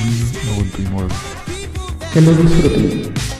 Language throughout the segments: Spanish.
1099. Que lo disfruten.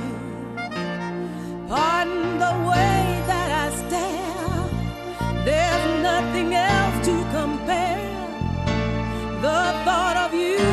Pardon the way that I stare. There's nothing else to compare. The thought of you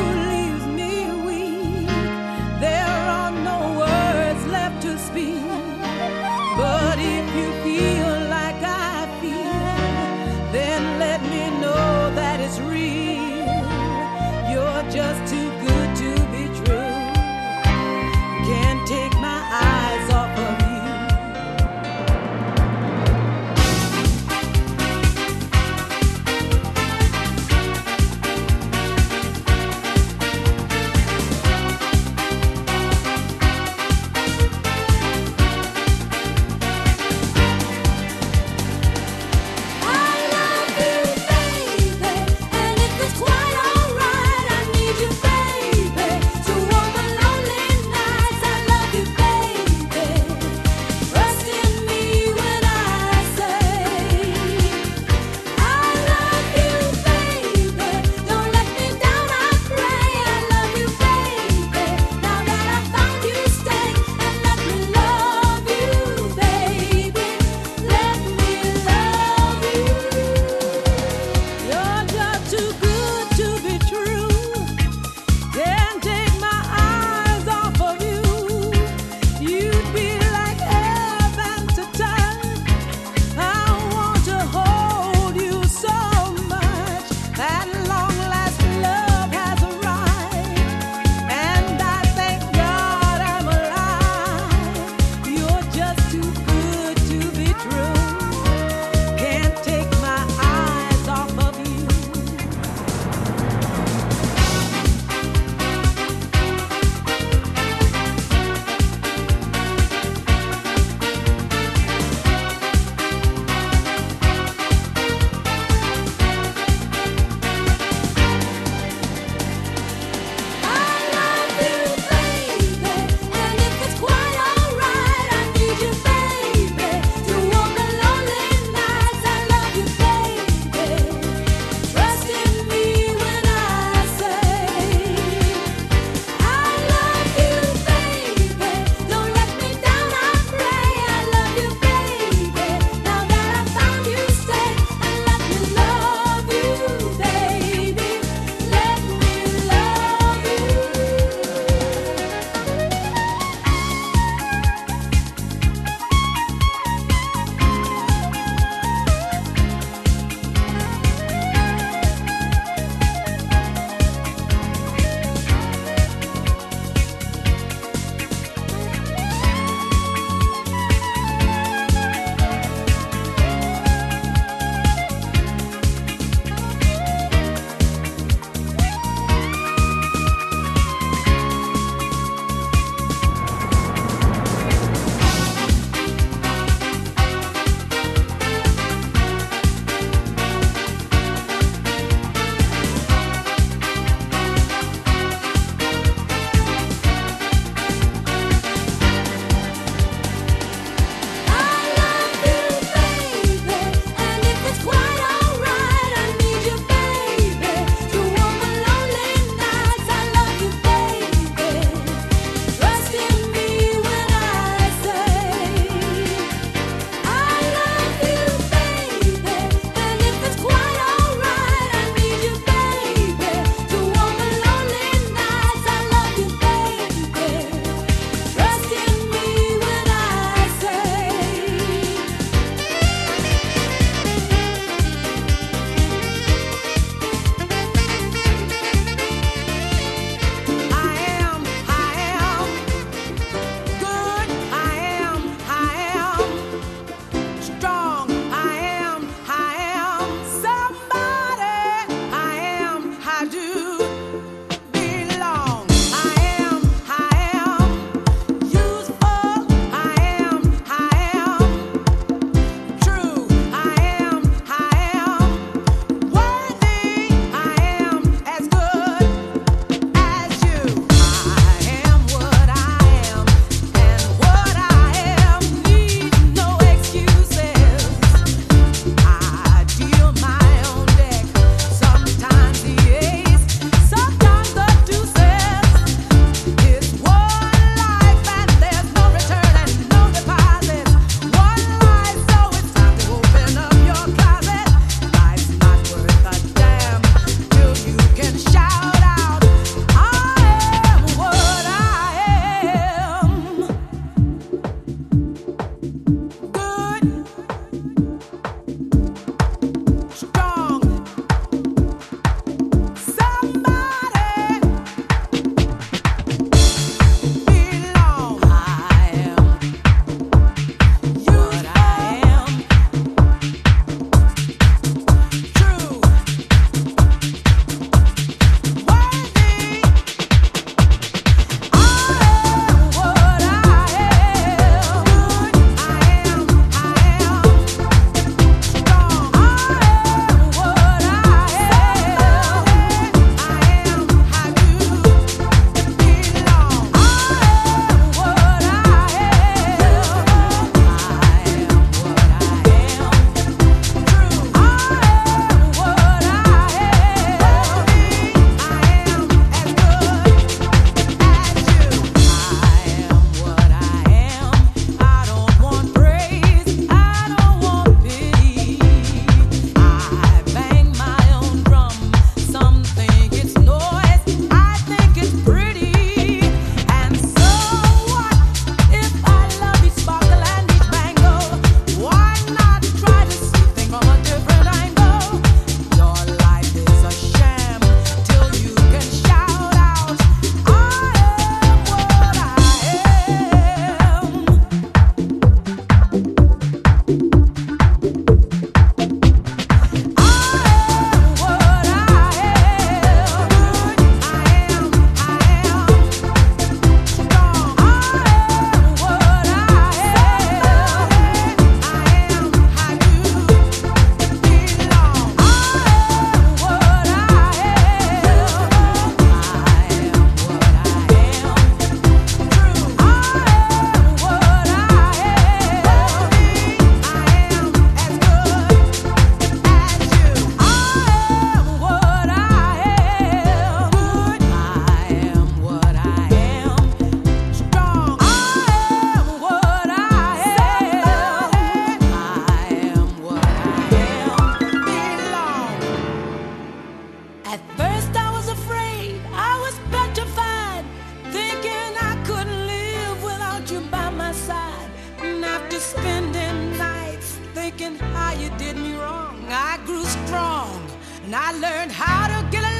and I learned how to get along.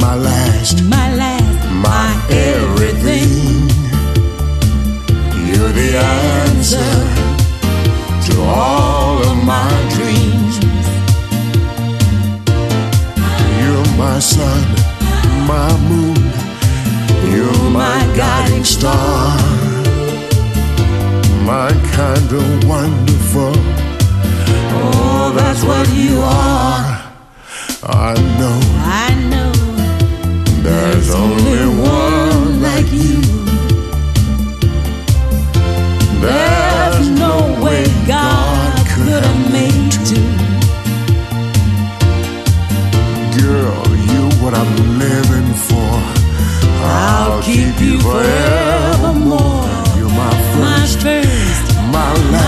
My last, my my life.